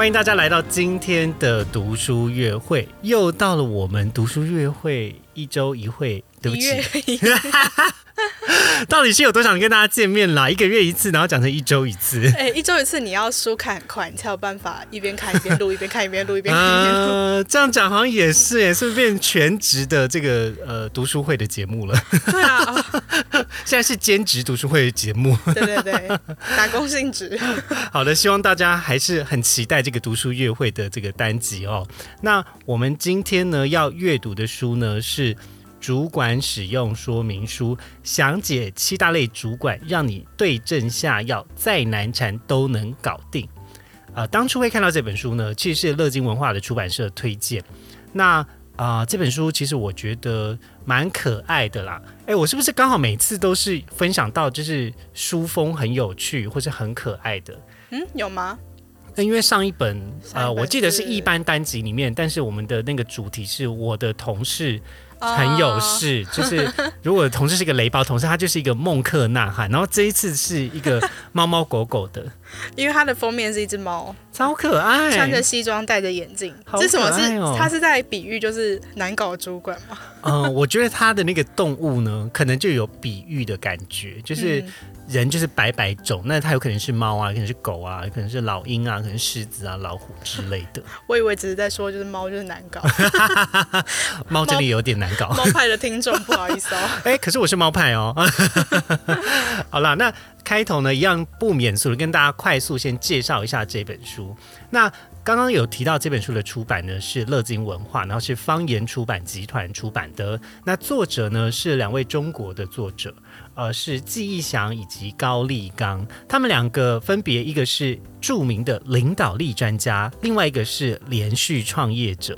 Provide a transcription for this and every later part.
欢迎大家来到今天的读书月会，又到了我们读书月会一周一会，对不起，到底是有多想跟大家见面啦？一个月一次，然后讲成一周一次。哎、一周一次，你要书看很快，你才有办法一边看一边录，一边看一边录，一边看一边录。呃，这样讲好像也是也，是变全职的这个呃读书会的节目了？对啊，哦 现在是兼职读书会的节目。对对对，打工性质。好的，希望大家还是很期待这个读书月会的这个单集哦。那我们今天呢要阅读的书呢是《主管使用说明书》，详解七大类主管，让你对症下药，再难缠都能搞定。呃，当初会看到这本书呢，其实是乐金文化的出版社推荐。那啊、这本书其实我觉得蛮可爱的啦。哎，我是不是刚好每次都是分享到就是书风很有趣或是很可爱的？嗯，有吗？那因为上一本呃，我记得是是一般单集里面，但是我们的那个主题是我的同事很有哦事，就是如果同事是一个雷包同事，他就是一个孟克呐喊。然后这一次是一个猫猫狗狗的，因为它的封面是一只猫，超可爱，穿着西装，戴着眼镜。好这什么是可爱哦？它是在比喻就是难搞主管吗？嗯、我觉得他的那个动物呢，可能就有比喻的感觉，就是嗯人就是白白种，那它有可能是猫啊，可能是狗啊，可能是老鹰啊，可能狮子啊、老虎之类的。我以为只是在说就是猫就是难搞，猫真的有点难搞。猫派的听众不好意思哦。哎、可是我是猫派哦。好啦，那开头呢，一样不免俗的跟大家快速先介绍一下这本书。那刚刚有提到这本书的出版呢是乐金文化，然后是方言出版集团出版的。那作者呢是两位中国的作者，呃，是季义祥以及高立刚，他们两个分别一个是著名的领导力专家，另外一个是连续创业者。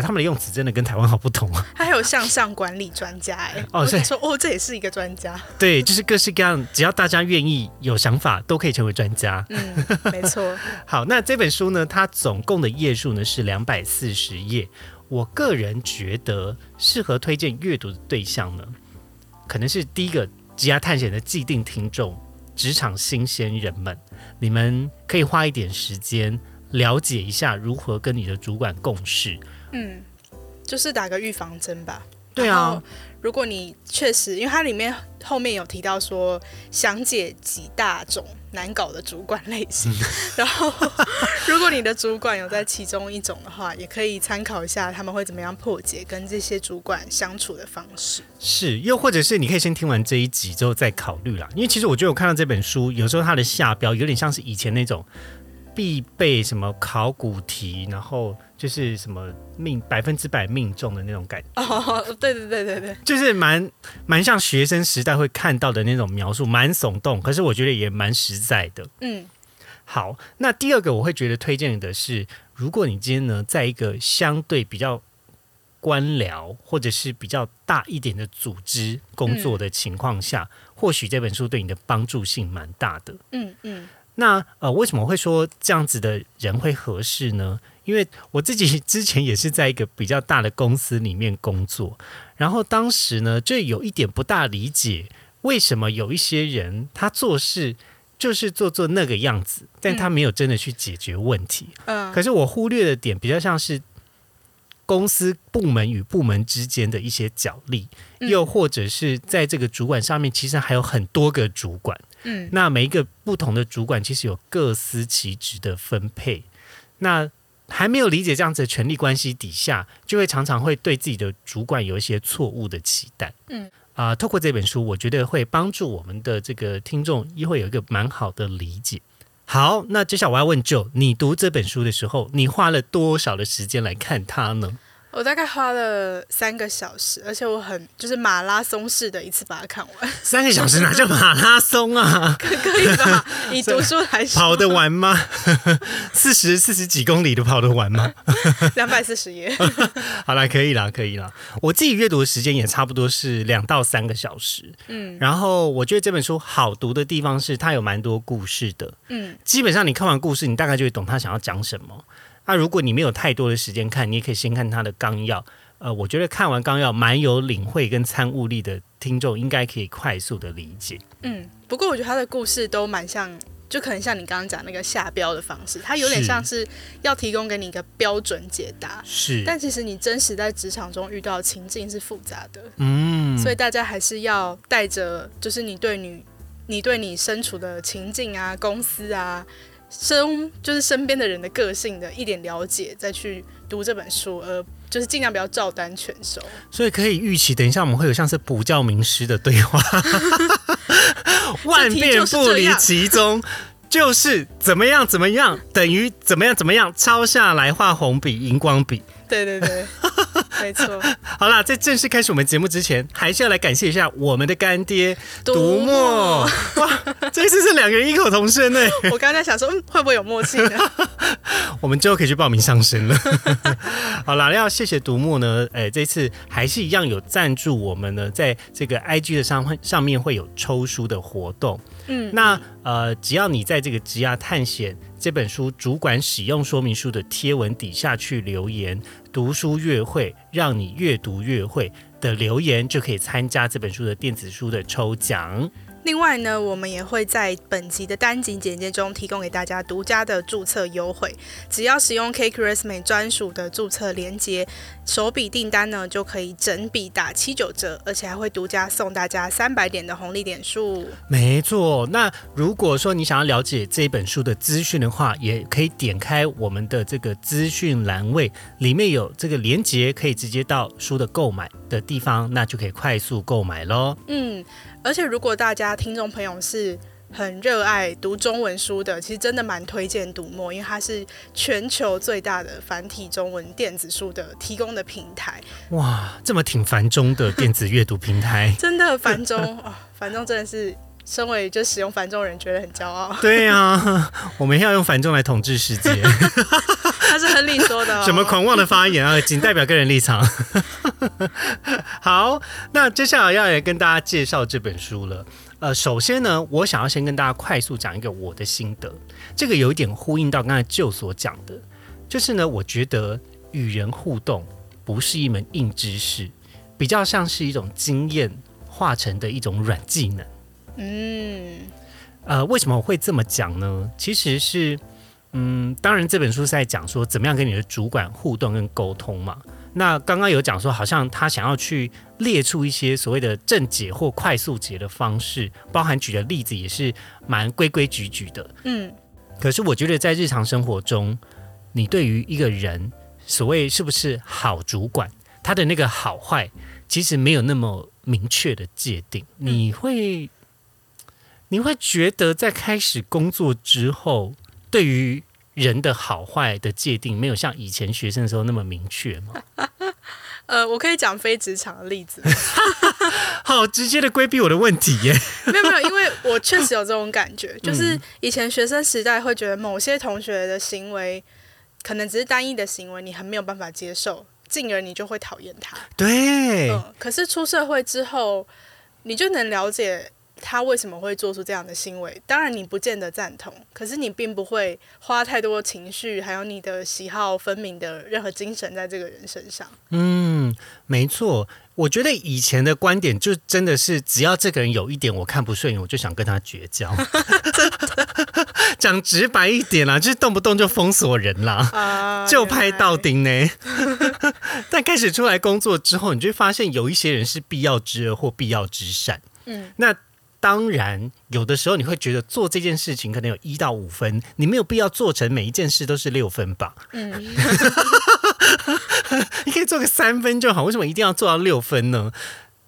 而他们的用词真的跟台湾好不同啊！他还有向上管理专家哎、哦是我说哦，这也是一个专家。对，就是各式各样，只要大家愿意有想法，都可以成为专家。嗯，没错。好，那这本书呢，它总共的页数呢是两百四十页。我个人觉得适合推荐阅读的对象呢，可能是第一个职涯探险的既定听众，职场新鲜人们，你们可以花一点时间了解一下如何跟你的主管共事。嗯，就是打个预防针吧。对啊，如果你确实，因为它里面后面有提到说详解几大种难搞的主管类型，然后如果你的主管有在其中一种的话，也可以参考一下他们会怎么样破解跟这些主管相处的方式。是，又或者是你可以先听完这一集之后再考虑啦。因为其实我觉得我看到这本书，有时候它的下标有点像是以前那种必备什么考古题，然后就是什么命百分之百命中的那种感觉，哦，对对对对对，就是蛮蛮像学生时代会看到的那种描述，蛮耸动，可是我觉得也蛮实在的。嗯。好，那第二个我会觉得推荐的是，如果你今天呢，在一个相对比较官僚或者是比较大一点的组织工作的情况下，或许这本书对你的帮助性蛮大的。嗯嗯那呃，为什么会说这样子的人会合适呢？因为我自己 之前也是在一个比较大的公司里面工作，然后当时呢，就有一点不大理解，为什么有一些人他做事就是做做那个样子，但他没有真的去解决问题。嗯可是我忽略的点比较像是公司部门与部门之间的一些角力，嗯又或者是在这个主管上面，其实还有很多个主管。嗯那每一个不同的主管其实有各司其职的分配。那还没有理解这样子的权力关系底下，就会常常会对自己的主管有一些错误的期待。嗯啊、透过这本书，我觉得会帮助我们的这个听众，也会有一个蛮好的理解。好，那接下来我要问 Joe，你读这本书的时候，你花了多少的时间来看它呢？我我大概花了三个小时，而且我很就是马拉松式的一次把它看完，三个小时哪叫马拉松啊？可可以吧？以读书来说，跑得完吗？四十四十几公里都跑得完吗？两百四十页。好啦，可以啦，可以啦。我自己阅读的时间也差不多是两到三个小时。嗯然后我觉得这本书好读的地方是它有蛮多故事的。嗯，基本上你看完故事，你大概就会懂他想要讲什么。那如果你没有太多的时间看，你也可以先看他的纲要。呃，我觉得看完纲要蛮有领会跟参悟力的听众，应该可以快速的理解。嗯，不过我觉得他的故事都蛮像，就可能像你刚刚讲那个下标的方式，它有点像是要提供给你一个标准解答，是，但其实你真实在职场中遇到的情境是复杂的，嗯，所以大家还是要带着，就是你对你你对你身处的情境啊、公司啊、身就是身边的人的个性的一点了解，再去读这本书，而就是尽量不要照单全收。所以可以预期，等一下我们会有像是补教名师的对话，万变不离其宗。就是怎么样怎么样等于怎么样怎么样，抄下来画红笔、荧光笔。对对对，没错。好啦，在正式开始我们节目之前，还是要来感谢一下我们的干爹独墨。哇，这次是两个人异口同声呢。我刚才想说，嗯，会不会有默契呢？我们之后可以去报名上身了。好啦，要谢谢独墨呢，哎，这次还是一样有赞助我们呢，在这个 IG 的上上面会有抽书的活动。嗯，那呃，只要你在这个职涯探险这本书主管使用说明书的贴文底下去留言“读书越会”，让你越读越会的留言，就可以参加这本书的电子书的抽奖。另外呢，我们也会在本集的单集简介中提供给大家独家的注册优惠，只要使用 K Christmas 专属的注册链接，首笔订单呢就可以整笔打七九折，而且还会独家送大家三百点的红利点数。没错，那如果说你想要了解这本书的资讯的话，也可以点开我们的这个资讯栏位，里面有这个连接，可以直接到书的购买的地方，那就可以快速购买喽。嗯，而且如果大家听众朋友是很热爱读中文书的，其实真的蛮推荐读墨，因为它是全球最大的繁体中文电子书的提供的平台。哇，这么挺繁中的电子阅读平台，真的繁中哦，繁中真的是身为就使用繁重人觉得很骄傲。对啊，我们要用繁重来统治世界，他是亨利说的、哦。什么狂妄的发言啊，仅代表个人立场。好，那接下来要来跟大家介绍这本书了。呃，首先呢，我想要先跟大家快速讲一个我的心得，这个有一点呼应到刚才就所讲的，就是呢，我觉得与人互动不是一门硬知识，比较像是一种经验化成的一种软技能。嗯呃，为什么我会这么讲呢？其实是，嗯，当然这本书是在讲说怎么样跟你的主管互动跟沟通嘛。那刚刚有讲说，好像他想要去列出一些所谓的正解或快速解的方式，包含举的例子也是蛮规规矩矩的。嗯可是我觉得在日常生活中，你对于一个人所谓是不是好主管，他的那个好坏，其实没有那么明确的界定。你会，你会觉得在开始工作之后，对于人的好坏的界定，没有像以前学生的时候那么明确吗？呃，我可以讲非职场的例子，好直接的规避我的问题耶！没有没有，因为我确实有这种感觉，就是以前学生时代会觉得某些同学的行为可能只是单一的行为，你很没有办法接受，进而你就会讨厌他。对，嗯，可是出社会之后，你就能了解他为什么会做出这样的行为。当然，你不见得赞同，可是你并不会花太多情绪，还有你的喜好分明的任何精神在这个人身上。嗯，没错。我觉得以前的观点就真的是，只要这个人有一点我看不顺眼，我就想跟他绝交。讲直白一点啦，就是动不动就封锁人啦。啊、就拍到底。顶呢。但开始出来工作之后，你就会发现有一些人是必要之恶或必要之善。嗯，那当然，有的时候你会觉得做这件事情可能有一到五分，你没有必要做成每一件事都是六分吧？嗯，你可以做个三分就好，为什么一定要做到六分呢？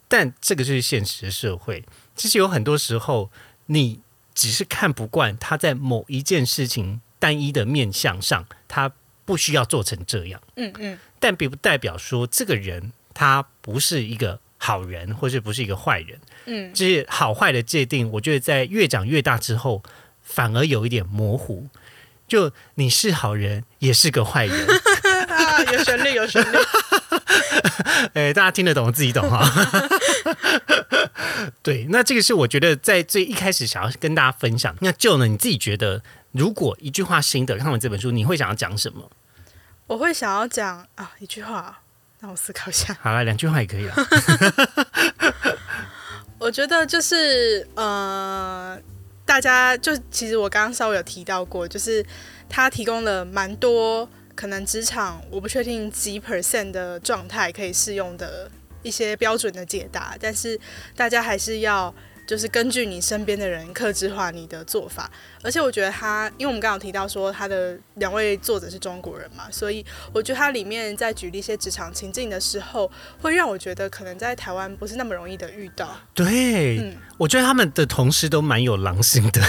但这个就是现实的社会。其实有很多时候，你只是看不惯他在某一件事情单一的面向上，他不需要做成这样，嗯嗯但并不代表说这个人他不是一个好人，或是不是一个坏人。嗯，就是好坏的界定，我觉得在越长越大之后，反而有一点模糊。就你是好人，也是个坏人，啊，有旋律有旋律，哎，大家听得懂，自己懂哈。对，那这个是我觉得在最一开始想要跟大家分享。那就呢，你自己觉得，如果一句话心得看完这本书，你会想要讲什么？我会想要讲啊一句话，让我思考一下。好了，两句话也可以了。我觉得就是呃，大家就其实我刚刚稍微有提到过，就是他提供了蛮多可能职场我不确定几 percent 的状态可以适用的一些标准的解答，但是大家还是要。就是根据你身边的人克制化你的做法，而且我觉得他，因为我们刚刚有提到说他的两位作者是中国人嘛，所以我觉得他里面在举例一些职场情境的时候，会让我觉得可能在台湾不是那么容易的遇到。对，嗯，我觉得他们的同事都蛮有狼性的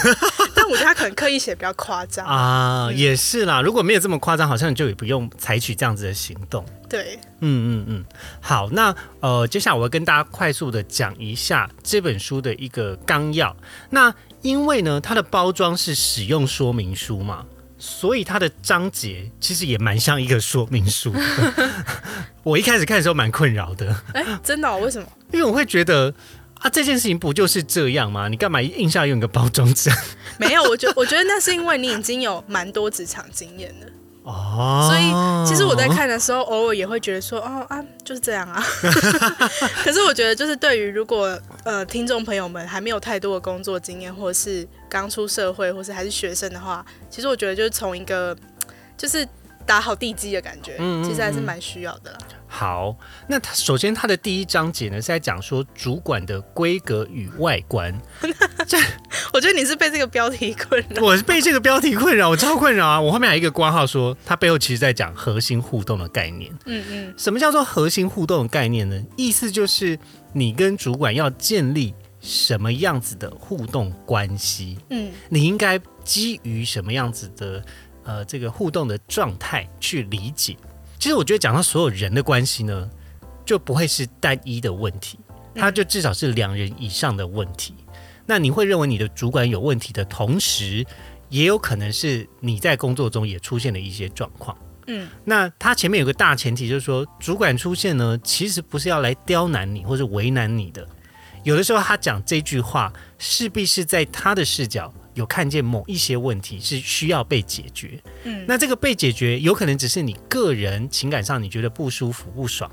但我觉得他可能刻意写比较夸张。啊，嗯也是啦。如果没有这么夸张，好像就也不用采取这样子的行动。对，嗯嗯嗯，好，那呃，接下来我要跟大家快速的讲一下这本书的一个纲要。那因为呢，它的包装是使用说明书嘛，所以它的章节其实也蛮像一个说明书。我一开始看的时候蛮困扰的，哎、真的、哦？为什么？因为我会觉得啊，这件事情不就是这样吗？你干嘛硬是要用一个包装纸？没有，我觉我觉得那是因为你已经有蛮多职场经验了，哦，所以其实我在看的时候，偶尔也会觉得说，哦啊，就是这样啊。可是我觉得，就是对于如果呃听众朋友们还没有太多的工作经验，或是刚出社会，或是还是学生的话，其实我觉得就是从一个就是打好地基的感觉，嗯嗯其实还是蛮需要的啦。好，那它首先它的第一章节呢是在讲说主管的规格与外观。我觉得你是被这个标题困扰。我是被这个标题困扰，我超困扰啊！我后面还有一个挂号说，他背后其实在讲核心互动的概念。嗯嗯什么叫做核心互动的概念呢？意思就是你跟主管要建立什么样子的互动关系，嗯你应该基于什么样子的呃这个互动的状态去理解。其实我觉得讲到所有人的关系呢，就不会是单一的问题，它就至少是两人以上的问题。那你会认为你的主管有问题的同时，也有可能是你在工作中也出现了一些状况。嗯那他前面有个大前提，就是说主管出现呢，其实不是要来刁难你或者为难你的。有的时候他讲这句话，势必是在他的视角有看见某一些问题是需要被解决。嗯，那这个被解决，有可能只是你个人情感上你觉得不舒服、不爽，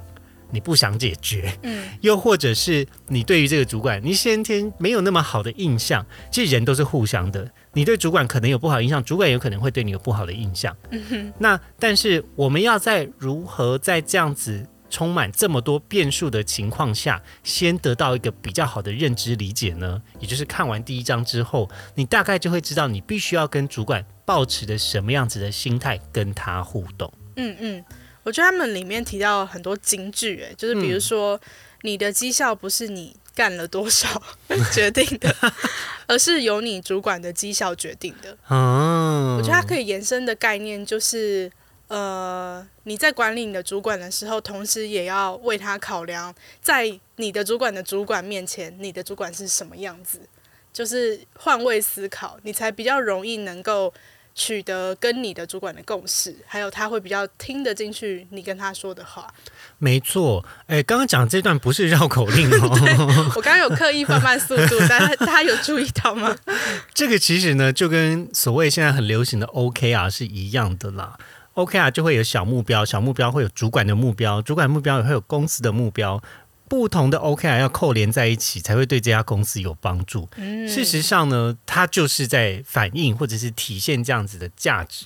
你不想解决，嗯又或者是你对于这个主管，你先天没有那么好的印象。其实人都是互相的，你对主管可能有不好印象，主管有可能会对你有不好的印象。嗯哼那但是我们要在如何在这样子充满这么多变数的情况下，先得到一个比较好的认知理解呢？也就是看完第一章之后，你大概就会知道你必须要跟主管保持着什么样子的心态跟他互动。嗯嗯，我觉得他们里面提到很多金句，哎，就是比如说、你的绩效不是你干了多少 决定的，而是由你主管的绩效决定的。嗯，我觉得它可以延伸的概念就是，呃，你在管理你的主管的时候，同时也要为他考量，在你的主管的主管面前，你的主管是什么样子，就是换位思考，你才比较容易能够取得跟你的主管的共识，还有他会比较听得进去你跟他说的话。没错，哎，刚刚讲这段不是绕口令哦，我刚刚有刻意放慢速度，但是大家有注意到吗？这个其实呢，就跟所谓现在很流行的 OK 啊是一样的啦。OKR 就会有小目标，小目标会有主管的目标，主管目标也会有公司的目标。不同的 OKR 要扣连在一起，才会对这家公司有帮助。嗯事实上呢，它就是在反映或者是体现这样子的价值。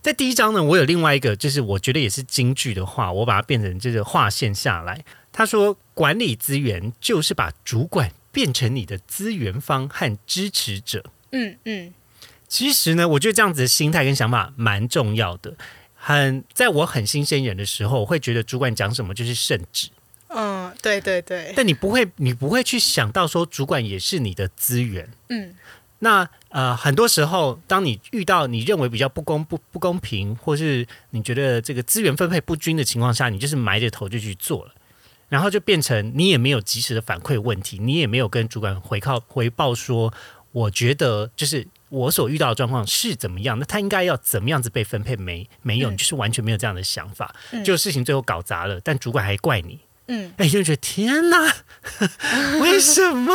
在第一章呢，我有另外一个，就是我觉得也是京剧的话，我把它变成这个划线下来。他说，管理资源就是把主管变成你的资源方和支持者。嗯嗯其实呢，我觉得这样子的心态跟想法蛮重要的。很在我很新鲜人的时候，我会觉得主管讲什么就是圣旨，嗯，对对对，但你不会，你不会去想到说主管也是你的资源。嗯那呃，很多时候，当你遇到你认为比较不公不不公平，或是你觉得这个资源分配不均的情况下，你就是埋着头就去做了，然后就变成你也没有及时的反馈问题，你也没有跟主管回靠回报说，我觉得就是我所遇到的状况是怎么样，那他应该要怎么样子被分配？没没有，嗯你就是完全没有这样的想法，嗯就事情最后搞砸了，但主管还怪你。嗯哎，就觉得天哪，为什么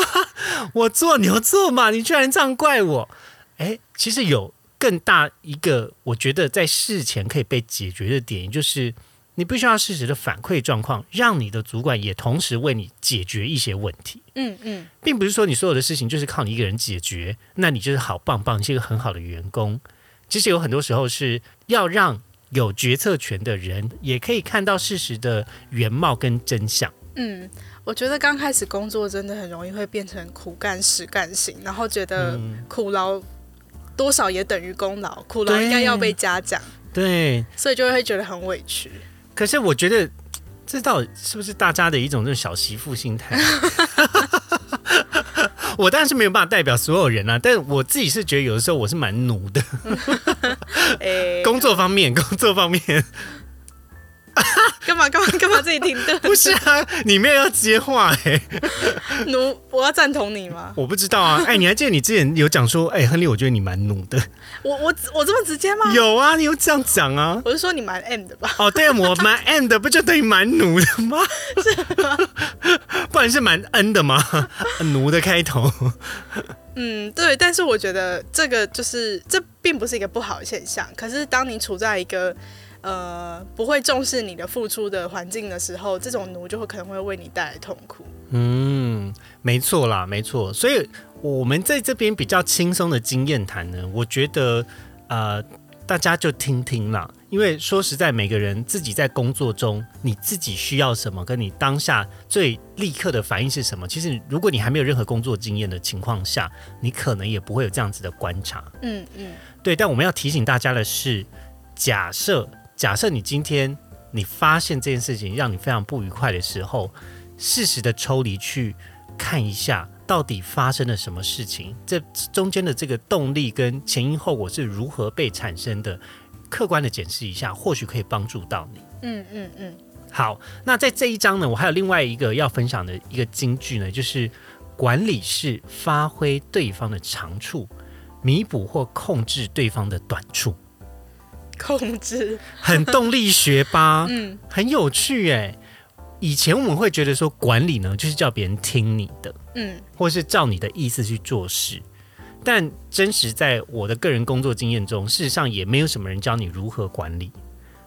我做牛做马，你居然这样怪我？哎，其实有更大一个，我觉得在事前可以被解决的点，就是你必须要适时的反馈状况，让你的主管也同时为你解决一些问题，嗯嗯并不是说你所有的事情就是靠你一个人解决，那你就是好棒棒，你是一个很好的员工。其实有很多时候是要让有决策权的人也可以看到事实的原貌跟真相。嗯，我觉得刚开始工作真的很容易会变成苦干实干型，然后觉得嗯苦劳多少也等于功劳，苦劳应该要被嘉奖，对，所以就会觉得很委屈。可是我觉得 这到底是不是大家的一种这种小媳妇心态？我当然是没有办法代表所有人啊，但我自己是觉得有的时候我是蛮奴的，哎，工作方面，工作方面干嘛干嘛 干嘛自己停顿？不是啊，你没有要接话哎、奴，我要赞同你吗？我不知道啊，哎，你还记得你之前有讲说，哎，亨利，我觉得你蛮奴的，我我我这么直接吗？有啊，你有这样讲啊。我是说你蛮 M 的吧？哦，对，我蛮 N 的，不就等于蛮奴的吗？是吗？不然是蛮 N 的吗？奴的开头。嗯，对，但是我觉得这个就是这并不是一个不好的现象。可是当你处在一个呃不会重视你的付出的环境的时候，这种奴就会可能会为你带来痛苦。嗯，没错啦，没错。所以我们在这边比较轻松的经验谈呢，我觉得呃，大家就听听啦。因为说实在，每个人自己在工作中，你自己需要什么，跟你当下最立刻的反应是什么，其实如果你还没有任何工作经验的情况下，你可能也不会有这样子的观察。嗯嗯对，但我们要提醒大家的是，假设假设你今天你发现这件事情让你非常不愉快的时候，适时的抽离去看一下，到底发生了什么事情，这中间的这个动力跟前因后果是如何被产生的，客观的检视一下，或许可以帮助到你。嗯嗯嗯，好，那在这一章呢，我还有另外一个要分享的一个金句呢，就是管理是发挥对方的长处，弥补或控制对方的短处。控制。很动力学吧，嗯很有趣哎。以前我们会觉得说管理呢，就是叫别人听你的，嗯或是照你的意思去做事。但真实在我的个人工作经验中，事实上也没有什么人教你如何管理。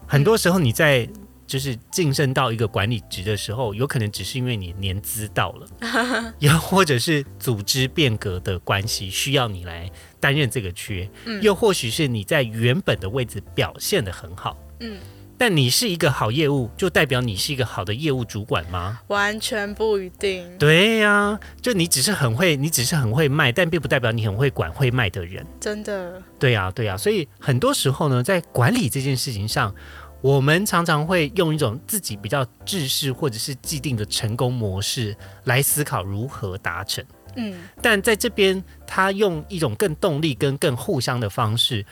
很多时候你在就是晋升到一个管理职的时候，有可能只是因为你年资到了，又或者是组织变革的关系，需要你来担任这个缺，嗯又或许是你在原本的位置表现的很好，嗯，但你是一个好业务，就代表你是一个好的业务主管吗？完全不一定。对呀、就你只是很会，你只是很会卖，但并不代表你很会管会卖的人。真的，对呀、对呀、所以很多时候呢，在管理这件事情上，我们常常会用一种自己比较制式或者是既定的成功模式来思考如何达成。嗯但在这边，他用一种更动力跟更互相的方式，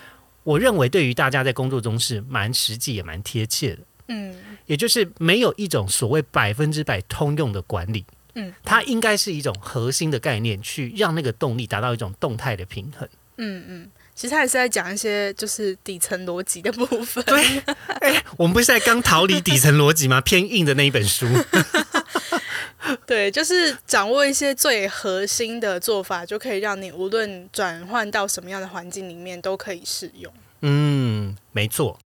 我认为对于大家在工作中是蛮实际也蛮贴切的。嗯也就是没有一种所谓百分之百通用的管理，嗯，它应该是一种核心的概念，去让那个动力达到一种动态的平衡。嗯嗯，其实他也是在讲一些就是底层逻辑的部分。对，哎，我们不是在刚逃离底层逻辑吗？偏硬的那一本书。对，就是掌握一些最核心的做法，就可以让你无论转换到什么样的环境里面都可以适用。嗯，没错。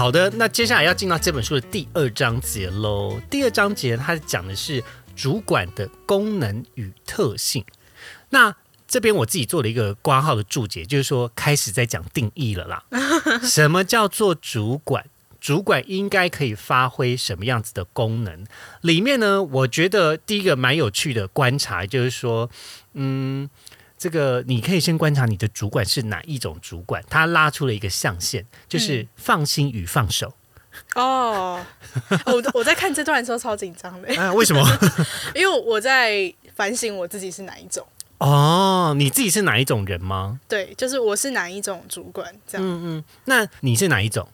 好的，那接下来要进到这本书的第二章节喽。第二章节它讲的是主管的功能与特性。那这边我自己做了一个挂号的注解，就是说开始在讲定义了啦。什么叫做主管？主管应该可以发挥什么样子的功能？里面呢，我觉得第一个蛮有趣的观察就是说，嗯，这个你可以先观察你的主管是哪一种主管，他拉出了一个象限，就是放心与放手。哦，我我在看这段的时候超紧张的，啊，为什么？因为我在反省我自己是哪一种。哦，你自己是哪一种人吗？对，就是我是哪一种主管这样。嗯嗯，那你是哪一种？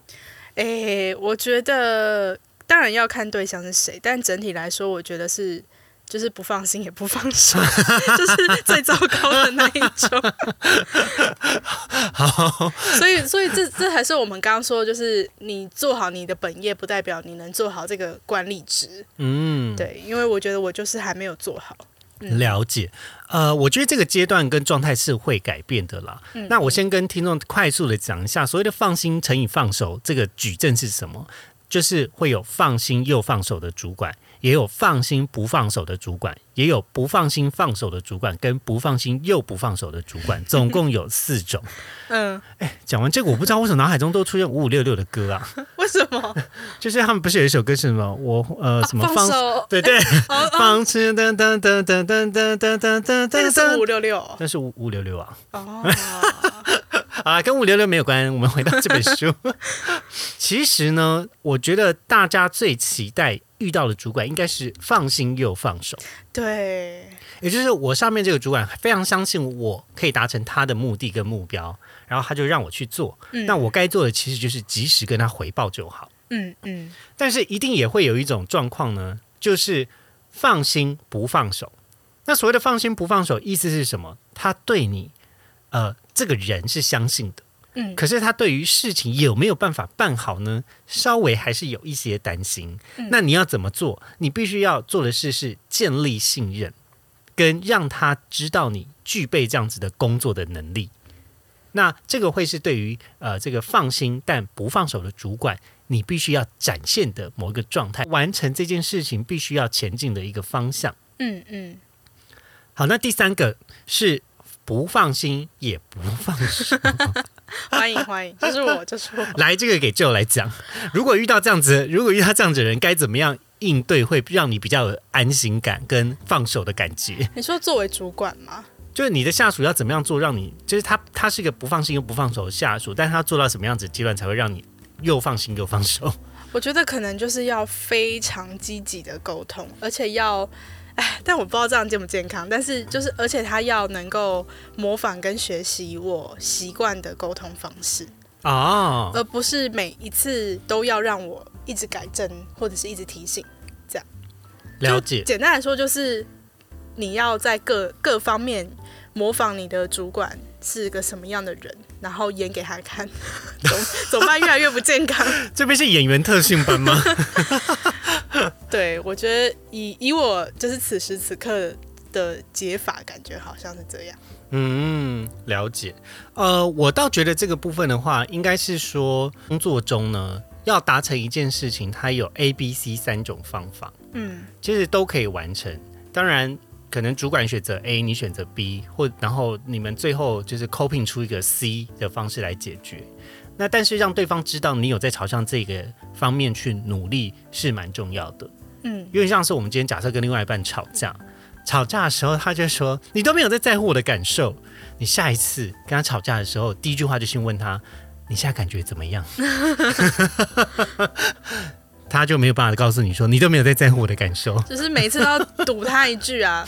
诶，我觉得当然要看对象是谁，但整体来说，我觉得是就是不放心也不放手，就是最糟糕的那一种。好，所以，所以这这还是我们刚刚说，就是你做好你的本业，不代表你能做好这个管理职。嗯，对，因为我觉得我就是还没有做好。嗯了解。呃，我觉得这个阶段跟状态是会改变的啦。嗯那我先跟听众快速的讲一下，所谓的放心乘以放手，这个矩阵是什么？就是会有放心又放手的主管，也有放心不放手的主管，也有不放心放手的主管，跟不放心又不放手的主管，总共有四种。嗯，哎讲完这个，我不知道为什么脑海中都出现五五六六的歌啊，为什么？就是他们不是有一首歌是什么？我呃什么啊放手？对对，放肆噔噔噔噔噔噔噔噔噔这个是五五六六哦那是五五六六啊。哦。啊，跟五六六没有关。我们回到这本书，其实呢，我觉得大家最期待遇到的主管应该是放心又放手，对，也就是我上面这个主管非常相信我可以达成他的目的跟目标，然后他就让我去做。嗯那我该做的其实就是及时跟他回报就好。嗯嗯但是一定也会有一种状况呢，就是放心不放手。那所谓的放心不放手，意思是什么？他对你，呃，这个人是相信的，嗯，可是他对于事情有没有办法办好呢？稍微还是有一些担心。嗯那你要怎么做？你必须要做的事是建立信任，跟让他知道你具备这样子的工作的能力。那这个会是对于呃这个放心但不放手的主管，你必须要展现的某一个状态，完成这件事情必须要前进的一个方向。嗯嗯，好，那第三个是不放心也不放手。欢 迎欢迎，就是我，就是我。来，这个给 Joe 来讲，如果遇到这样子，如果遇到这样子的人，该怎么样应对，会让你比较有安心感跟放手的感觉？你说作为主管吗？就是你的下属要怎么样做，让你就是他他是一个不放心又不放手的下属，但是他做到什么样子阶段才会让你又放心又放手？我觉得可能就是要非常积极的沟通，而且要，哎，但我不知道这样健不健康。但是就是，而且他要能够模仿跟学习我习惯的沟通方式，啊，而不是每一次都要让我一直改正或者是一直提醒。这样了解。简单来说，就是你要在各各方面模仿你的主管是个什么样的人，然后演给他看。总总办越来越不健康。这边是演员特训班吗？对，我觉得以以我就是此时此刻的解法，感觉好像是这样。嗯，了解。呃，我倒觉得这个部分的话，应该是说工作中呢，要达成一件事情，它有 A、B、C 三种方法，嗯其实都可以完成。当然，可能主管选择 A，你选择 B，或然后你们最后就是 coping 出一个 C 的方式来解决。那但是让对方知道你有在朝向这个方面去努力是蛮重要的。嗯因为像是我们今天假设跟另外一半吵架，吵架的时候他就说你都没有在在乎我的感受，你下一次跟他吵架的时候，第一句话就先问他你现在感觉怎么样？他就没有办法告诉你说你都没有在在乎我的感受。就是每次都要堵他一句啊。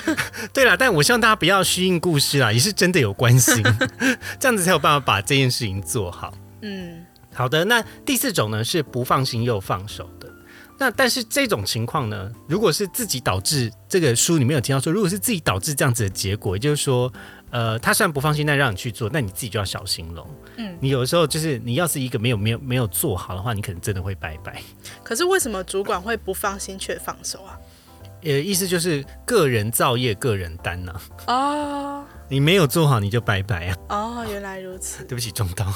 对了，但我希望大家不要虚应故事啦，也是真的有关心，这样子才有办法把这件事情做好。嗯好的，那第四种呢是不放心又放手的。那但是这种情况呢，如果是自己导致这个书里面有提到说，如果是自己导致这样子的结果，也就是说，呃，他虽然不放心，但让你去做，那你自己就要小心喽。嗯。你有的时候就是你要是一个没有没有没有做好的话，你可能真的会拜拜。可是为什么主管会不放心却放手啊？呃，意思就是个人造业，个人担呐、哦你没有做好，你就拜拜啊。哦，原来如此。对不起，中刀。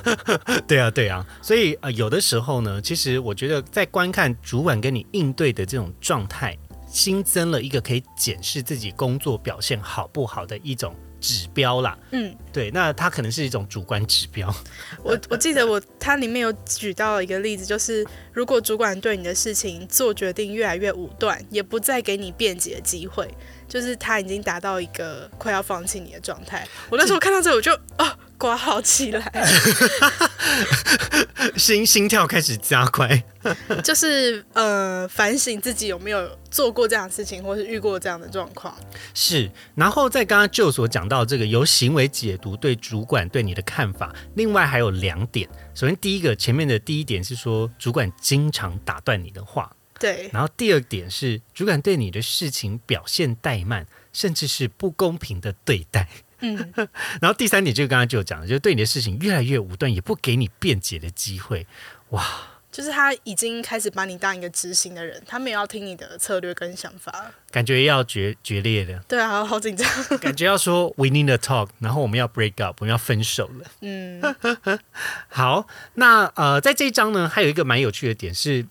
对啊，对啊，所以呃，有的时候呢，其实我觉得在观看主管跟你应对的这种状态，新增了一个可以检视自己工作表现好不好的一种指标啦。嗯，对，那它可能是一种主观指标。我我记得我它里面有举到一个例子，就是如果主管对你的事情做决定越来越武断，也不再给你辩解的机会，就是他已经达到一个快要放弃你的状态。我那时候看到这，我就啊。挂号起来，心心跳开始加快，就是呃反省自己有没有做过这样的事情，或是遇过这样的状况。是，然后在刚刚就所讲到这个由行为解读对主管对你的看法，另外还有两点。首先第一个前面的第一点是说主管经常打断你的话，对。然后第二点是主管对你的事情表现怠慢，甚至是不公平的对待。嗯，然后第三点就是刚刚就讲了，就是对你的事情越来越武断，也不给你辩解的机会。哇，就是他已经开始把你当一个执行的人，他没有要听你的策略跟想法，感觉要决决裂的。对啊，好紧张，感觉要说 we need a talk，然后我们要 break up，我们要分手了。嗯，好，那呃，在这一章呢，还有一个蛮有趣的点是，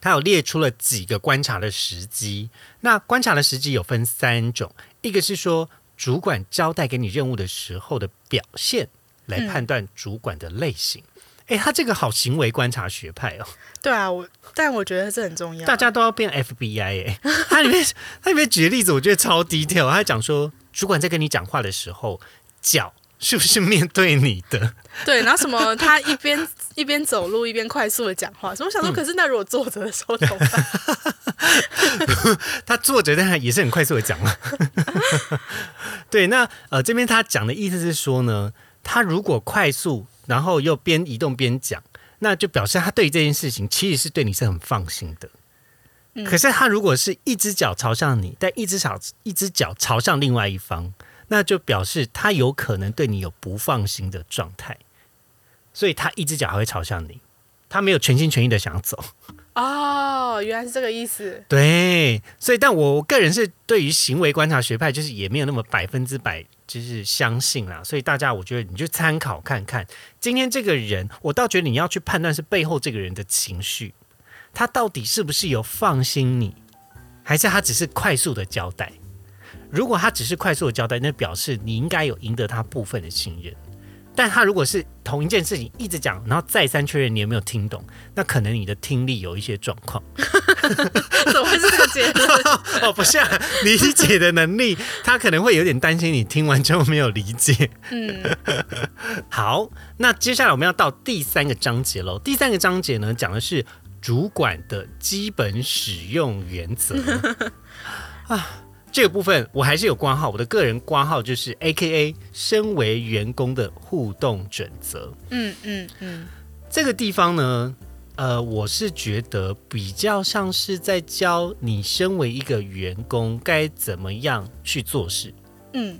他有列出了几个观察的时机。那观察的时机有分三种，一个是说。主管交代给你任务的时候的表现，来判断主管的类型。哎，他这个好行为观察学派哦。对啊，我但我觉得这很重要。大家都要变 FBI 哎。他里面他里面举的例子，我觉得超低调。他讲说，主管在跟你讲话的时候，脚是不是面对你的？对，然后什么？他一边 一边走路一边快速的讲话。所以我想说，可是那如果坐着的时候怎么办？他坐着，但他也是很快速的讲嘛。对，那呃，这边他讲的意思是说呢，他如果快速，然后又边移动边讲，那就表示他对这件事情其实是对你是很放心的。可是他如果是一只脚朝向你，但一只脚一只脚朝向另外一方，那就表示他有可能对你有不放心的状态，所以他一只脚还会朝向你，他没有全心全意的想走。哦，原来是这个意思。对，所以但我我个人是对于行为观察学派，就是也没有那么百分之百就是相信啦。所以大家，我觉得你就参考看看，今天这个人，我倒觉得你要去判断是背后这个人的情绪，他到底是不是有放心你，还是他只是快速的交代。如果他只是快速的交代，那表示你应该有赢得他部分的信任。但他如果是同一件事情一直讲，然后再三确认你有没有听懂，那可能你的听力有一些状况。怎么会是这个结论？哦，不是啊，理解的能力，他可能会有点担心你听完之后没有理解。嗯，好，那接下来我们要到第三个章节喽。第三个章节呢，讲的是主管的基本使用原则啊。这个部分我还是有挂号，我的个人挂号就是 A K A 身为员工的互动准则。嗯嗯嗯，这个地方呢，呃，我是觉得比较像是在教你身为一个员工该怎么样去做事。嗯，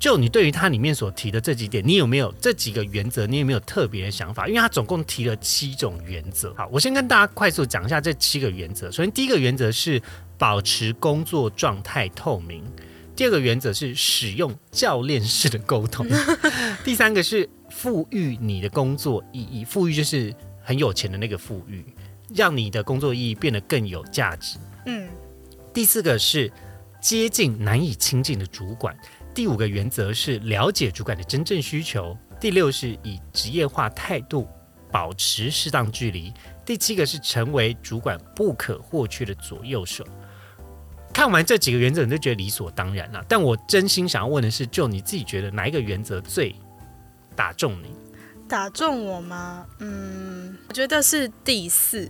就你对于它里面所提的这几点，你有没有这几个原则？你有没有特别的想法？因为它总共提了七种原则。好，我先跟大家快速讲一下这七个原则。首先，第一个原则是。保持工作状态透明。第二个原则是使用教练式的沟通。第三个是赋予你的工作意义，赋予就是很有钱的那个富裕，让你的工作意义变得更有价值。嗯。第四个是接近难以亲近的主管。第五个原则是了解主管的真正需求。第六是以职业化态度保持适当距离。第七个是成为主管不可或缺的左右手。看完这几个原则，你就觉得理所当然了。但我真心想要问的是，就你自己觉得哪一个原则最打中你？打中我吗？嗯，我觉得是第四。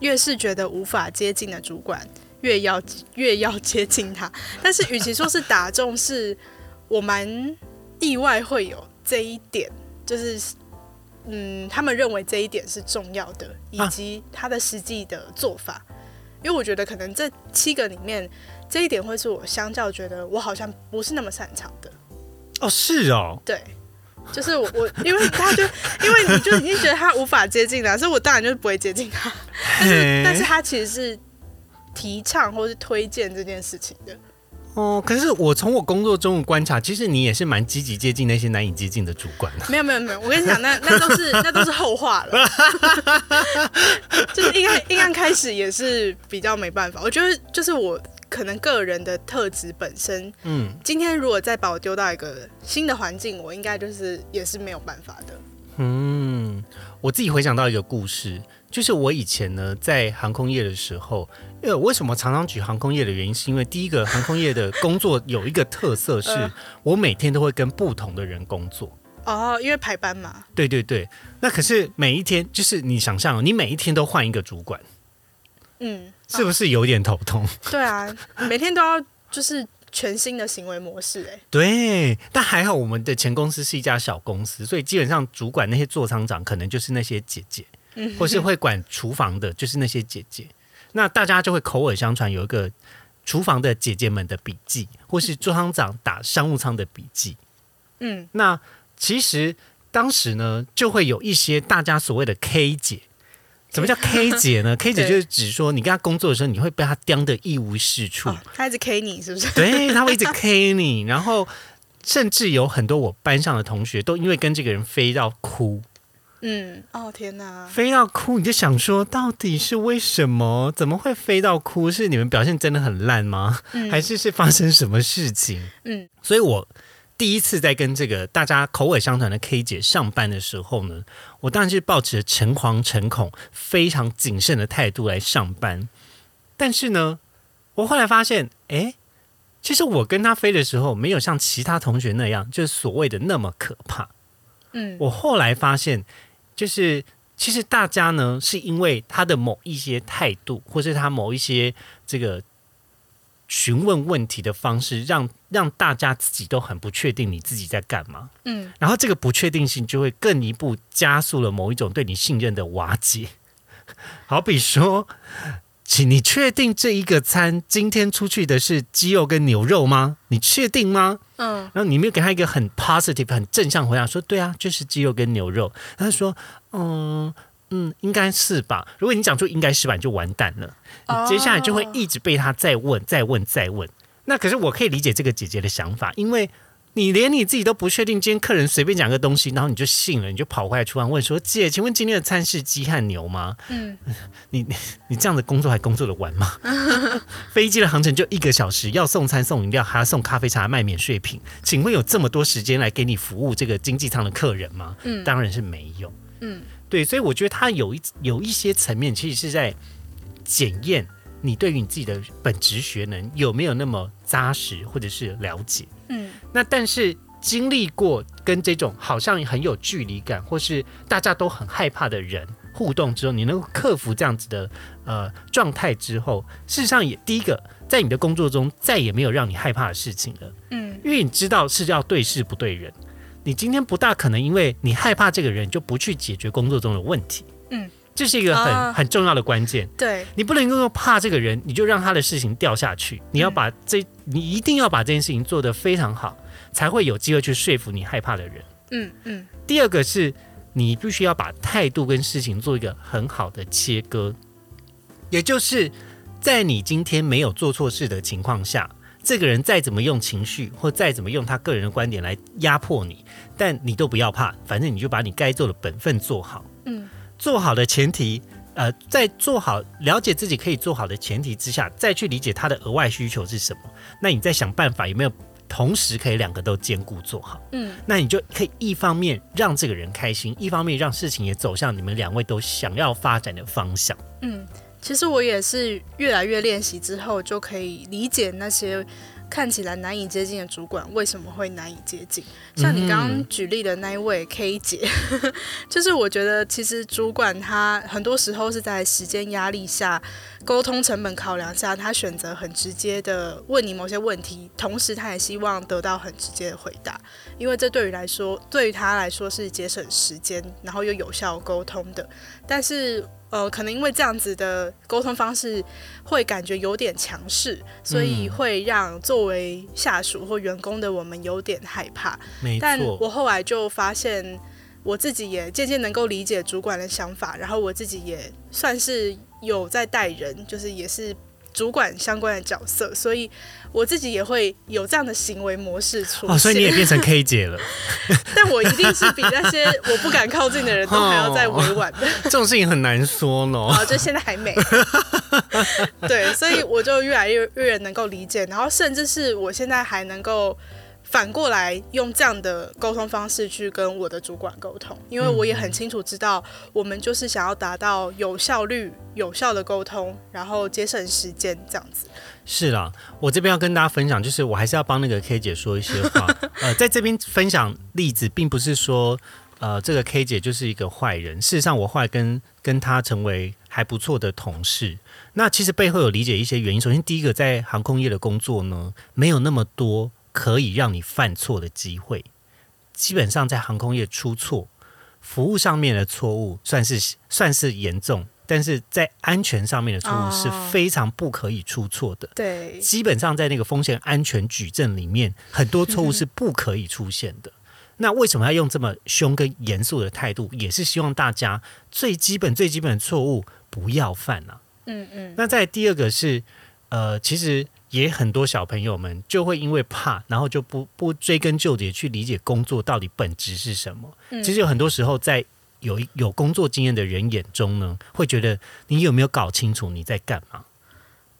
越是觉得无法接近的主管，越要越要接近他。但是，与其说是打中，是我蛮意外会有这一点，就是嗯，他们认为这一点是重要的，以及他的实际的做法。因为我觉得可能这七个里面，这一点会是我相较觉得我好像不是那么擅长的。哦，是哦，对，就是我我，因为他就因为你就已经觉得他无法接近了，所以我当然就是不会接近他。但是，但是他其实是提倡或是推荐这件事情的。哦，可是我从我工作中的观察，其实你也是蛮积极接近那些难以接近的主管的。没有没有没有，我跟你讲，那那都是那都是后话了。就是应该应该开始也是比较没办法。我觉得就是我可能个人的特质本身，嗯今天如果再把我丢到一个新的环境，我应该就是也是没有办法的。嗯，我自己回想到一个故事，就是我以前呢在航空业的时候，因为为什么常常举航空业的原因，是因为第一个航空业的工作有一个特色是 嗯，我每天都会跟不同的人工作。哦，因为排班嘛，对对对，那可是每一天，就是你想象哦，你每一天都换一个主管，嗯，是不是有点头痛？对啊，每天都要就是全新的行为模式、哎，对，但还好我们的前公司是一家小公司，所以基本上主管那些座舱长可能就是那些姐姐，嗯。或是会管厨房的，就是那些姐姐。那大家就会口耳相传有一个厨房的姐姐们的笔记，或是座舱长打商务舱的笔记。嗯那其实当时呢，就会有一些大家所谓的 K 姐。什么叫 K 姐呢？K 姐就是指说，你跟她工作的时候，你会被她刁得一无是处。哦，他一直 K 你是不是？对，他会一直 K 你，然后甚至有很多我班上的同学都因为跟这个人飞到哭，嗯，哦天哪，飞到哭，你就想说，到底是为什么？怎么会飞到哭？是你们表现真的很烂吗？嗯还是是发生什么事情？嗯所以我第一次在跟这个大家口耳相传的 K 姐上班的时候呢，我当然是抱持着诚惶诚恐、非常谨慎的态度来上班。但是呢，我后来发现，哎，其实我跟他飞的时候，没有像其他同学那样，就是所谓的那么可怕。嗯，我后来发现，就是其实大家呢，是因为他的某一些态度，或是他某一些这个询问问题的方式，让让大家自己都很不确定你自己在干嘛。嗯然后这个不确定性就会更一步加速了某一种对你信任的瓦解。好比说，请你确定这一个餐今天出去的是鸡肉跟牛肉吗？你确定吗？嗯然后你没有给他一个很 positive、很正向回答，说对啊，就是鸡肉跟牛肉。他说，嗯嗯，应该是吧。如果你讲出应该是吧，你就完蛋了。哦你接下来就会一直被他再问、再问、再问。那可是我可以理解这个姐姐的想法，因为你连你自己都不确定，今天客人随便讲个东西，然后你就信了，你就跑过来厨房问说：“姐，请问今天的餐是鸡和牛吗？”嗯，你你这样的工作还工作的完吗？飞机的航程就一个小时，要送餐送饮料，还要送咖啡茶卖免税品，请问有这么多时间来给你服务这个经济舱的客人吗？嗯当然是没有。嗯对，所以我觉得他有一有一些层面，其实是在检验你对于你自己的本职学能有没有那么扎实，或者是了解。嗯。那但是经历过跟这种好像很有距离感，或是大家都很害怕的人互动之后，你能够克服这样子的呃状态之后，事实上也第一个在你的工作中再也没有让你害怕的事情了，嗯。因为你知道是要对事不对人。你今天不大可能因为你害怕这个人就不去解决工作中的问题，嗯，这是一个很、啊很重要的关键。对，你不能够怕这个人，你就让他的事情掉下去。你要把这，你一定要把这件事情做得非常好，才会有机会去说服你害怕的人。嗯嗯第二个是，你必须要把态度跟事情做一个很好的切割，也就是在你今天没有做错事的情况下，这个人再怎么用情绪或再怎么用他个人的观点来压迫你，但你都不要怕，反正你就把你该做的本分做好。嗯做好的前提，呃，在做好了解自己可以做好的前提之下，再去理解他的额外需求是什么。那你再想办法有没有同时可以两个都兼顾做好？嗯那你就可以一方面让这个人开心，一方面让事情也走向你们两位都想要发展的方向。嗯，其实我也是越来越练习之后，就可以理解那些看起来难以接近的主管为什么会难以接近。像你刚刚举例的那一位 K 姐，就是我觉得其实主管他很多时候是在时间压力下、沟通成本考量下，他选择很直接的问你某些问题，同时他也希望得到很直接的回答，因为这对于来说，对于他来说是节省时间，然后又有效沟通的。但是呃，可能因为这样子的沟通方式会感觉有点强势，所以嗯会让作为下属或员工的我们有点害怕。没但，我后来就发现，我自己也渐渐能够理解主管的想法，然后我自己也算是有在带人，就是也是主管相关的角色，所以我自己也会有这样的行为模式出现。哦，所以你也变成 K 姐了。但我一定是比那些我不敢靠近的人都还要再委婉的。这种事情很难说呢。啊，就现在还没。对，所以我就越来越越能够理解，然后甚至是我现在还能够。反过来用这样的沟通方式去跟我的主管沟通，因为我也很清楚知道，我们就是想要达到有效率、有效的沟通，然后节省时间这样子。是啦，我这边要跟大家分享，就是我还是要帮那个 K 姐说一些话。呃，在这边分享例子，并不是说呃这个 K 姐就是一个坏人。事实上，我后来跟跟她成为还不错的同事。那其实背后有理解一些原因。首先，第一个在航空业的工作呢，没有那么多。可以让你犯错的机会，基本上在航空业出错，服务上面的错误算是算是严重，但是在安全上面的错误是非常不可以出错的。对，基本上在那个风险安全矩阵里面，很多错误是不可以出现的。那为什么要用这么凶跟严肃的态度？也是希望大家最基本最基本的错误不要犯啊。嗯嗯。那在第二个是，呃，其实。也很多小朋友们就会因为怕，然后就不不追根究底去理解工作到底本质是什么。其实有很多时候，在有有工作经验的人眼中呢，会觉得你有没有搞清楚你在干嘛？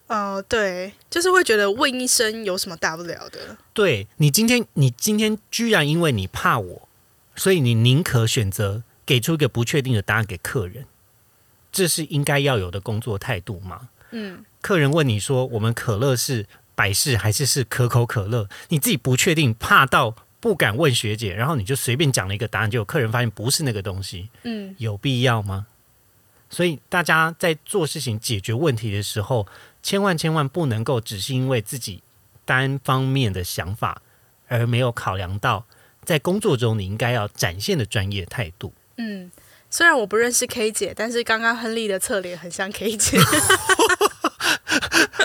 哦，对，就是会觉得问一声有什么大不了的。对你今天你今天居然因为你怕我，所以你宁可选择给出一个不确定的答案给客人，这是应该要有的工作态度吗？嗯。客人问你说：“我们可乐是百事还是是可口可乐？”你自己不确定，怕到不敢问学姐，然后你就随便讲了一个答案，结果客人发现不是那个东西。嗯，有必要吗？所以大家在做事情、解决问题的时候，千万千万不能够只是因为自己单方面的想法，而没有考量到在工作中你应该要展现的专业态度。嗯，虽然我不认识 K 姐，但是刚刚亨利的侧脸很像 K 姐。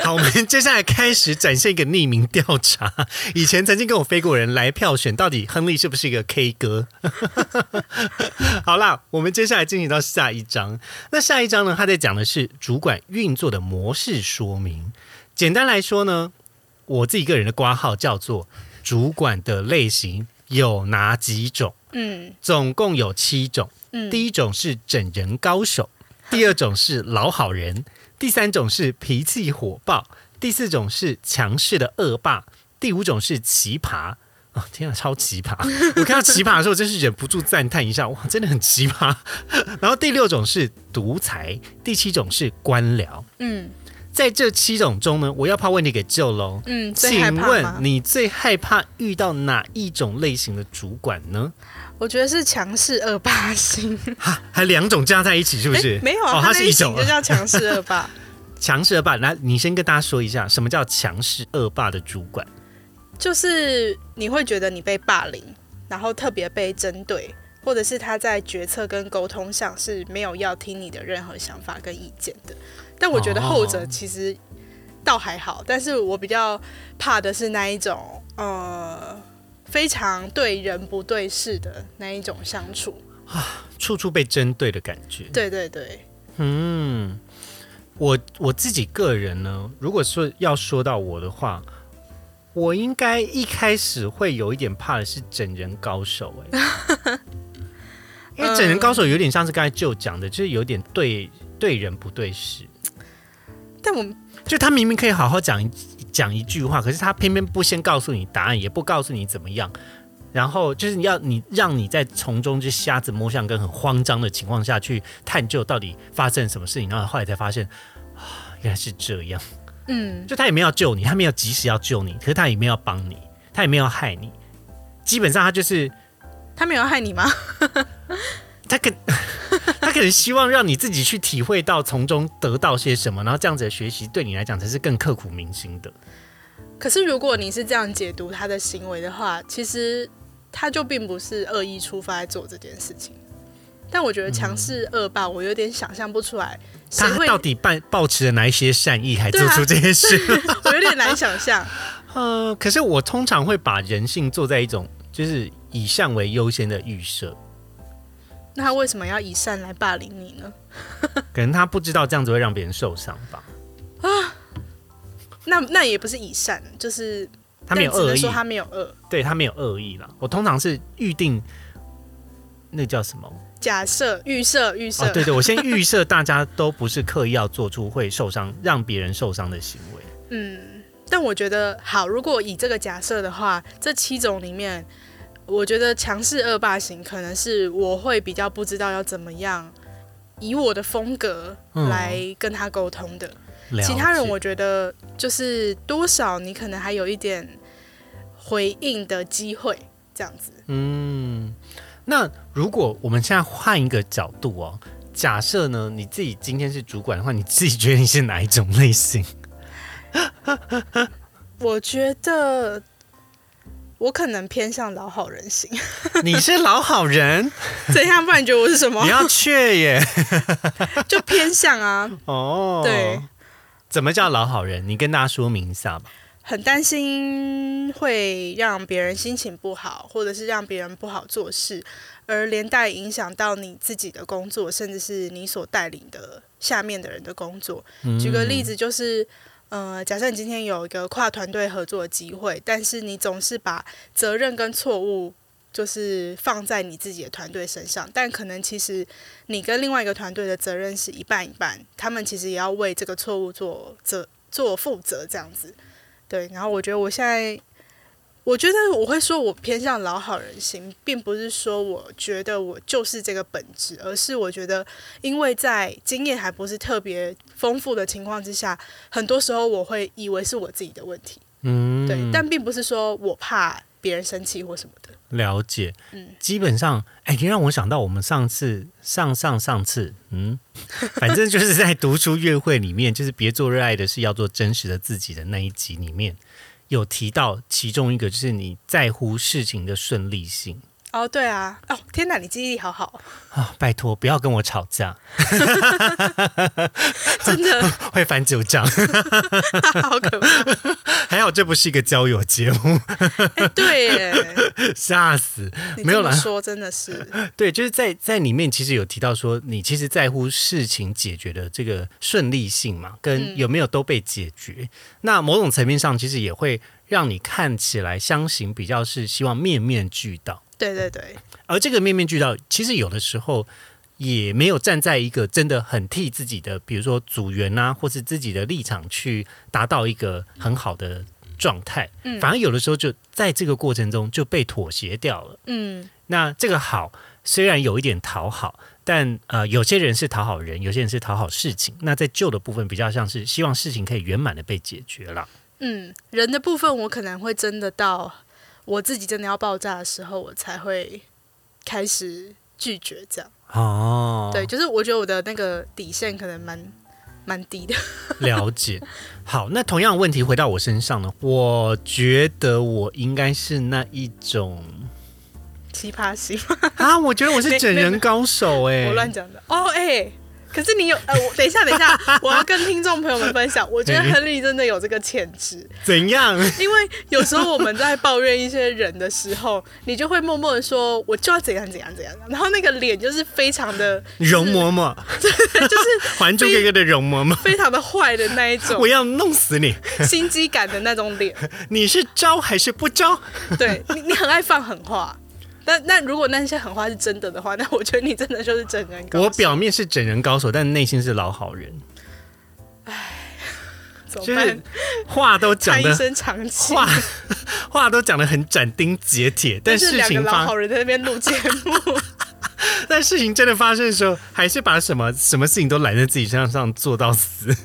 好，我们接下来开始展现一个匿名调查。以前曾经跟我飞过人来票选，到底亨利是不是一个 K 哥？好啦，我们接下来进行到下一章。那下一章呢？他在讲的是主管运作的模式说明。简单来说呢，我自己个人的挂号叫做主管的类型有哪几种？嗯，总共有七种。嗯，第一种是整人高手，第二种是老好人。第三种是脾气火爆，第四种是强势的恶霸，第五种是奇葩啊！天啊，超奇葩！我看到奇葩的时候，真是忍不住赞叹一下，哇，真的很奇葩。然后第六种是独裁，第七种是官僚。嗯，在这七种中呢，我要怕问题给救喽。嗯，请问你最害怕遇到哪一种类型的主管呢？我觉得是强势恶霸型，哈，还两种加在一起是不是？没有啊，它是一种就叫强势恶霸。强势恶霸，来，你先跟大家说一下，什么叫强势恶霸的主管？就是你会觉得你被霸凌，然后特别被针对，或者是他在决策跟沟通上是没有要听你的任何想法跟意见的。但我觉得后者其实倒还好，但是我比较怕的是那一种，呃。非常对人不对事的那一种相处啊，处处被针对的感觉。对对对，嗯，我我自己个人呢，如果说要说到我的话，我应该一开始会有一点怕的是整人高手哎，因为整人高手有点像是刚才就讲的，就是有点对对人不对事。但我们就他明明可以好好讲一。讲一句话，可是他偏偏不先告诉你答案，也不告诉你怎么样，然后就是你要你让你在从中就瞎子摸象，跟很慌张的情况下去探究到底发生什么事情，然后后来才发现。啊，原来是这样。嗯，就他也没有救你，他没有及时要救你，可是他也没有帮你，他也没有害你，基本上他就是他没有害你吗？他可他可能希望让你自己去体会到从中得到些什么，然后这样子的学习对你来讲才是更刻骨铭心的。可是如果你是这样解读他的行为的话，其实他就并不是恶意出发在做这件事情。但我觉得强势恶霸，我有点想象不出来他到底抱抱持了哪一些善意，还做出这些事，我有点难想象。呃，可是我通常会把人性做在一种就是以善为优先的预设。那他为什么要以善来霸凌你呢？可能他不知道这样子会让别人受伤吧。啊，那那也不是以善，就是他没有恶意说，他没有恶。对他没有恶意啦。我通常是预定，那叫什么？假设预设预设，哦，对对，我先预设大家都不是刻意要做出会受伤、让别人受伤的行为。嗯，但我觉得好，如果以这个假设的话，这七种里面，我觉得强势恶霸型可能是我会比较不知道要怎么样以我的风格嗯来跟他沟通的。了其他人我觉得就是多少你可能还有一点回应的机会，这样子。嗯，那如果我们现在换一个角度哦，假设呢你自己今天是主管的话，你自己觉得你是哪一种类型？我觉得我可能偏向老好人型，你是老好人，怎样？不然你觉得我是什么你？要确耶。就偏向啊，哦，对，怎么叫老好人？你跟大家说明一下吧。很担心会让别人心情不好，或者是让别人不好做事，而连带影响到你自己的工作，甚至是你所带领的下面的人的工作。举个例子，就是呃，假设你今天有一个跨团队合作的机会，但是你总是把责任跟错误就是放在你自己的团队身上，但可能其实你跟另外一个团队的责任是一半一半，他们其实也要为这个错误做责做负责，这样子。对，然后我觉得我现在，我觉得我会说我偏向老好人型，并不是说我觉得我就是这个本质，而是我觉得，因为在经验还不是特别丰富的情况之下，很多时候我会以为是我自己的问题，嗯，对，但并不是说我怕别人生气或什么的。了解。嗯基本上，哎，你让我想到我们上次、上上上次，嗯，反正就是在读书约会里面，就是别做热爱的事，要做真实的自己的那一集里面，有提到其中一个，就是你在乎事情的顺利性。哦，对啊，哦，天哪，你记忆力好好，啊！拜托，不要跟我吵架 真的会翻旧账。好可怕。还好这不是一个交友节目，哎，对耶，吓死！你没有啦这么说真的是，对，就是在在里面其实有提到说，你其实在乎事情解决的这个顺利性嘛，跟嗯有没有都被解决。那某种层面上，其实也会让你看起来相形比较是希望面面俱到，对对对，而这个面面俱到，其实有的时候。也没有站在一个真的很替自己的，比如说组员啊，或是自己的立场去达到一个很好的状态，嗯反而有的时候就在这个过程中就被妥协掉了。嗯那这个好虽然有一点讨好，但呃，有些人是讨好人，有些人是讨好事情。那在旧的部分比较像是希望事情可以圆满的被解决了。嗯，人的部分我可能会真的到我自己真的要爆炸的时候，我才会开始拒绝这样。哦，对，，就是我觉得我的那个底线可能蛮蛮低的。了解。好，那同样的问题回到我身上呢，我觉得我应该是那一种奇葩型，啊，我觉得我是整人高手哎、我乱讲的哦，哎、可是你有呃，我等一下，等一下，我要跟听众朋友们分享，我觉得亨利真的有这个潜质，怎样？因为有时候我们在抱怨一些人的时候，你就会默默的说，我就要怎样怎样怎样，然后那个脸就是非常的，容嬷嬷，就是《还珠格格》的容嬷嬷，非常的坏的那一种我要弄死你！心机感的那种脸。你是招还是不招？对你，你很爱放狠话。但那如果那些狠话是真的的话，那我觉得你真的就是整人高手。我表面是整人高手，但内心是老好人，就是怎么办？话都讲的叹一声长气。话话都讲的很斩钉截铁，但事是两个情老好人在那边录节目，但事情真的发生的时候，还是把什么什么事情都揽在自己身上做到死。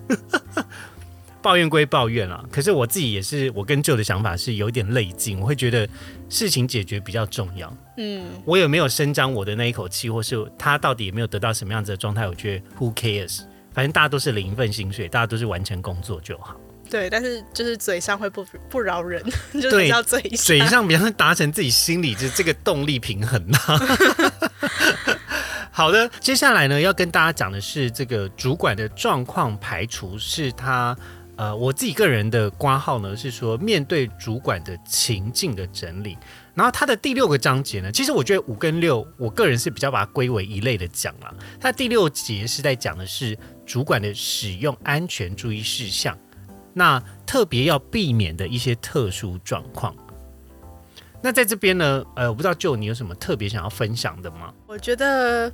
抱怨归抱怨啦，可是我自己也是，我跟旧的想法是有点累劲，我会觉得事情解决比较重要。嗯，我有没有伸张我的那一口气，或是他到底有没有得到什么样子的状态？我觉得 who cares，反正大家都是领一份薪水，大家都是完成工作就好。对，但是就是嘴上会不不饶人，就是对要嘴上。嘴上比较达成自己心里的这个动力平衡啊。好的，接下来呢要跟大家讲的是这个主管的状况排除，是他呃我自己个人的挂号呢是说面对主管的情境的整理。然后它的第六个章节呢，其实我觉得五跟六，我个人是比较把它归为一类的讲了。它第六节是在讲的是主管的使用安全注意事项。那特别要避免的一些特殊状况。那在这边呢，呃，我不知道就你有什么特别想要分享的吗？我觉得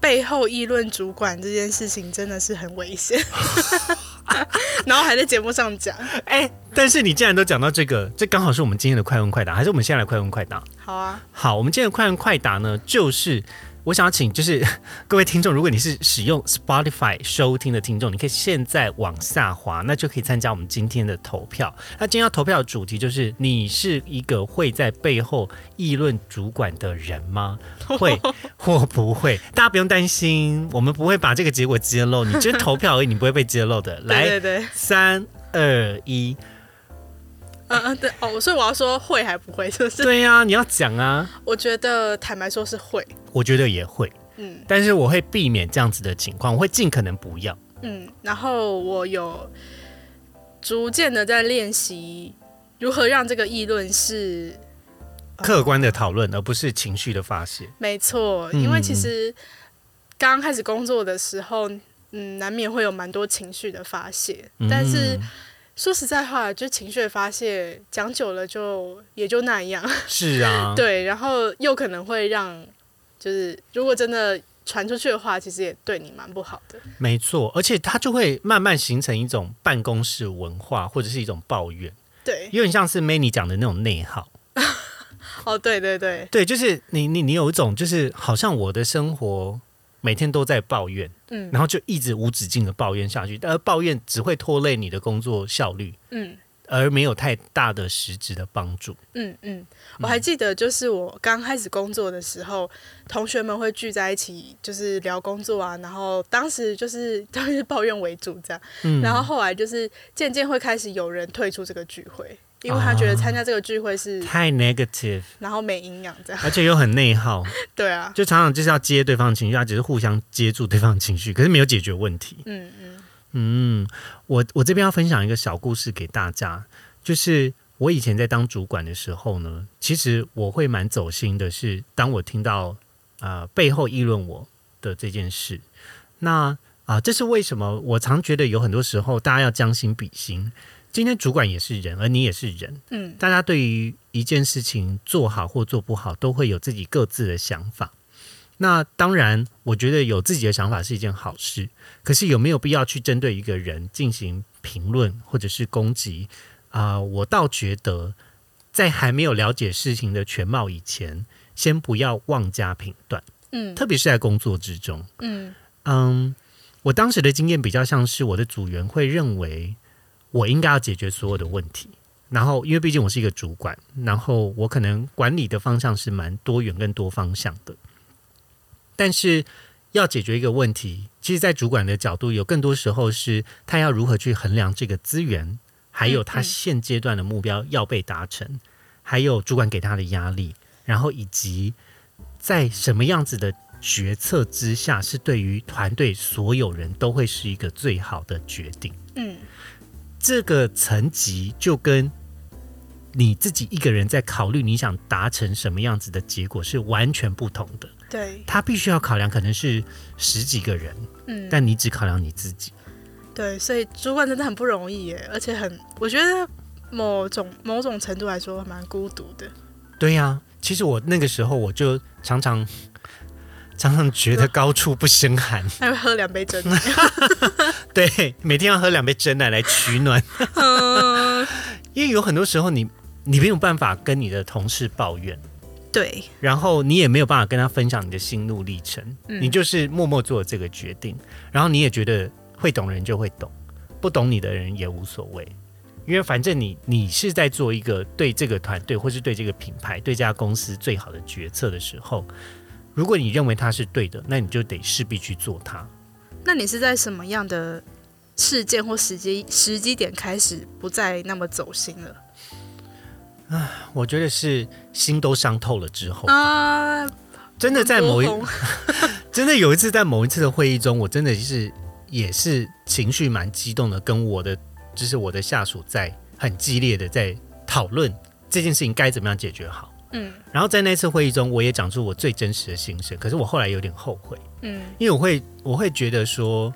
背后议论主管这件事情真的是很危险，然后还在节目上讲。哎，但是你既然都讲到这个，这刚好是我们今天的快问快答，还是我们先来快问快答？好啊，好，我们今天的快问快答呢，就是我想要请，就是 各位听众，如果你是使用 Spotify 收听的听众，你可以现在往下滑，那就可以参加我们今天的投票。那今天要投票的主题就是：你是一个会在背后议论主管的人吗？会或不会？大家不用担心，我们不会把这个结果揭露，你就是投票而已，你不会被揭露的。对来，对对，三二一，嗯嗯对哦，所以我要说会还不会，是不是？对呀、你要讲啊。我觉得坦白说是会，我觉得也会，嗯但是我会避免这样子的情况，我会尽可能不要。嗯，然后我有逐渐的在练习如何让这个议论是客观的讨论，而不是情绪的发泄。没错，嗯因为其实刚刚开始工作的时候，嗯，难免会有蛮多情绪的发泄，但是嗯说实在话，就情绪的发泄讲久了就也就那样，是啊，对，然后又可能会让，就是如果真的传出去的话，其实也对你蛮不好的。没错，而且它就会慢慢形成一种办公室文化，或者是一种抱怨，对，有点像是 Many 讲的那种内耗。哦，对对对，对，就是你你你有一种，就是好像我的生活每天都在抱怨，嗯然后就一直无止境的抱怨下去，而抱怨只会拖累你的工作效率，嗯。而没有太大的实质的帮助。嗯嗯，我还记得，就是我刚开始工作的时候，同学们会聚在一起，就是聊工作啊。然后当时就是 都是抱怨为主这样，嗯然后后来就是渐渐会开始有人退出这个聚会，因为他觉得参加这个聚会是，太 negative，然后没营养这样。而且又很内耗，对啊，就常常就是要接对方的情绪，他只是互相接住对方的情绪，可是没有解决问题。嗯嗯嗯，我我这边要分享一个小故事给大家，就是我以前在当主管的时候呢，其实我会蛮走心的是，当我听到呃背后议论我的这件事，那啊、这是为什么？我常觉得有很多时候大家要将心比心。今天主管也是人，而你也是人，嗯大家对于一件事情做好或做不好，都会有自己各自的想法。那当然，我觉得有自己的想法是一件好事。可是有没有必要去针对一个人进行评论或者是攻击？啊、我倒觉得，在还没有了解事情的全貌以前，先不要妄加评断，嗯特别是在工作之中。嗯嗯，我当时的经验比较像是我的组员会认为我应该要解决所有的问题，然后因为毕竟我是一个主管，然后我可能管理的方向是蛮多元跟多方向的，但是要解决一个问题，其实，在主管的角度，有更多时候是他要如何去衡量这个资源，还有他现阶段的目标要被达成，还有主管给他的压力，然后以及在什么样子的决策之下，是对于团队所有人都会是一个最好的决定。嗯这个层级就跟你自己一个人在考虑你想达成什么样子的结果是完全不同的。对，他必须要考量可能是十几个人，嗯但你只考量你自己。对，所以主管真的很不容易耶，而且很，我觉得某种某种程度来说蛮孤独的。对呀、其实我那个时候我就常常常常觉得高处不胜寒，还会喝两杯真奶。对，每天要喝两杯真奶来取暖。嗯，因为有很多时候你你没有办法跟你的同事抱怨，对，然后你也没有办法跟他分享你的心路历程，嗯。你就是默默做这个决定，然后你也觉得会懂人就会懂，不懂你的人也无所谓，因为反正你你是在做一个对这个团队或是对这个品牌、对这家公司最好的决策的时候，如果你认为它是对的，那你就得势必去做它。那你是在什么样的事件或时机时机点开始不再那么走心了？啊我觉得是心都伤透了之后，啊，真的在某一 真的有一次在某一次的会议中，我真的是也是情绪蛮激动的，跟我的就是我的下属在很激烈的在讨论这件事情该怎么样解决好。嗯。然后在那次会议中，我也讲出我最真实的心声，可是我后来有点后悔，嗯。因为我会我会觉得说，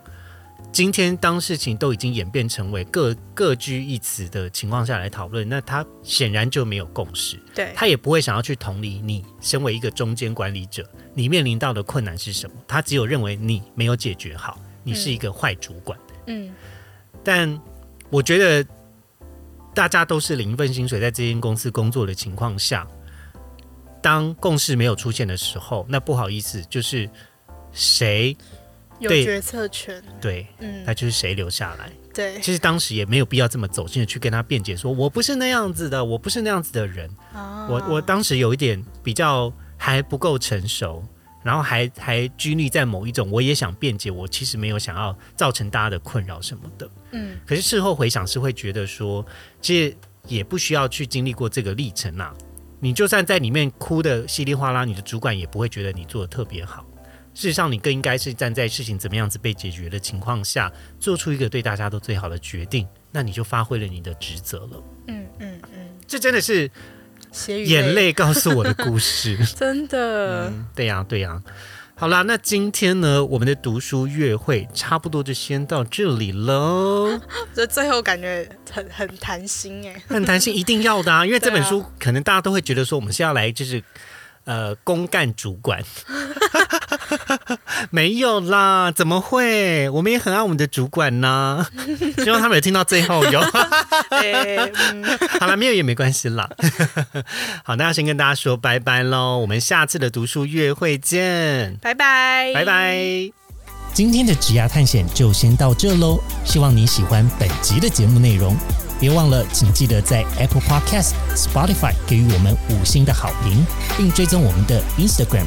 今天当事情都已经演变成为各各居一词的情况下来讨论，那他显然就没有共识，对，他也不会想要去同理你身为一个中间管理者，你面临到的困难是什么，他只有认为你没有解决好，你是一个坏主管。嗯。但我觉得大家都是领一份薪水在这间公司工作的情况下，当共识没有出现的时候，那不好意思，就是谁有决策权，对，嗯那就是谁留下来。对，其实当时也没有必要这么走心的去跟他辩解，说我不是那样子的，我不是那样子的人。啊我我当时有一点比较还不够成熟，然后还还拘泥在某一种，我也想辩解，我其实没有想要造成大家的困扰什么的。嗯可是事后回想是会觉得说，其实也不需要去经历过这个历程啊。你就算在里面哭的稀里哗啦，你的主管也不会觉得你做的特别好。事实上，你更应该是站在事情怎么样子被解决的情况下，做出一个对大家都最好的决定，那你就发挥了你的职责了。嗯嗯嗯，这真的是眼泪告诉我的故事。真的，嗯，对呀、对呀、好啦，那今天呢，我们的读书月会差不多就先到这里喽。这最后感觉很很谈心哎，很谈心，一定要的啊，因为这本书可能大家都会觉得说，我们是要来就是呃公干主管，没有啦，怎么会？我们也很爱我们的主管呢，希望他们有听到最后有。哎，嗯，好了，没有也没关系啦。好，那要先跟大家说拜拜喽，我们下次的读书月会见。拜拜，拜拜。今天的职涯探险就先到这喽，希望你喜欢本集的节目内容。别忘了，请记得在 Apple Podcast、Spotify 给予我们五星的好评，并追踪我们的 Instagram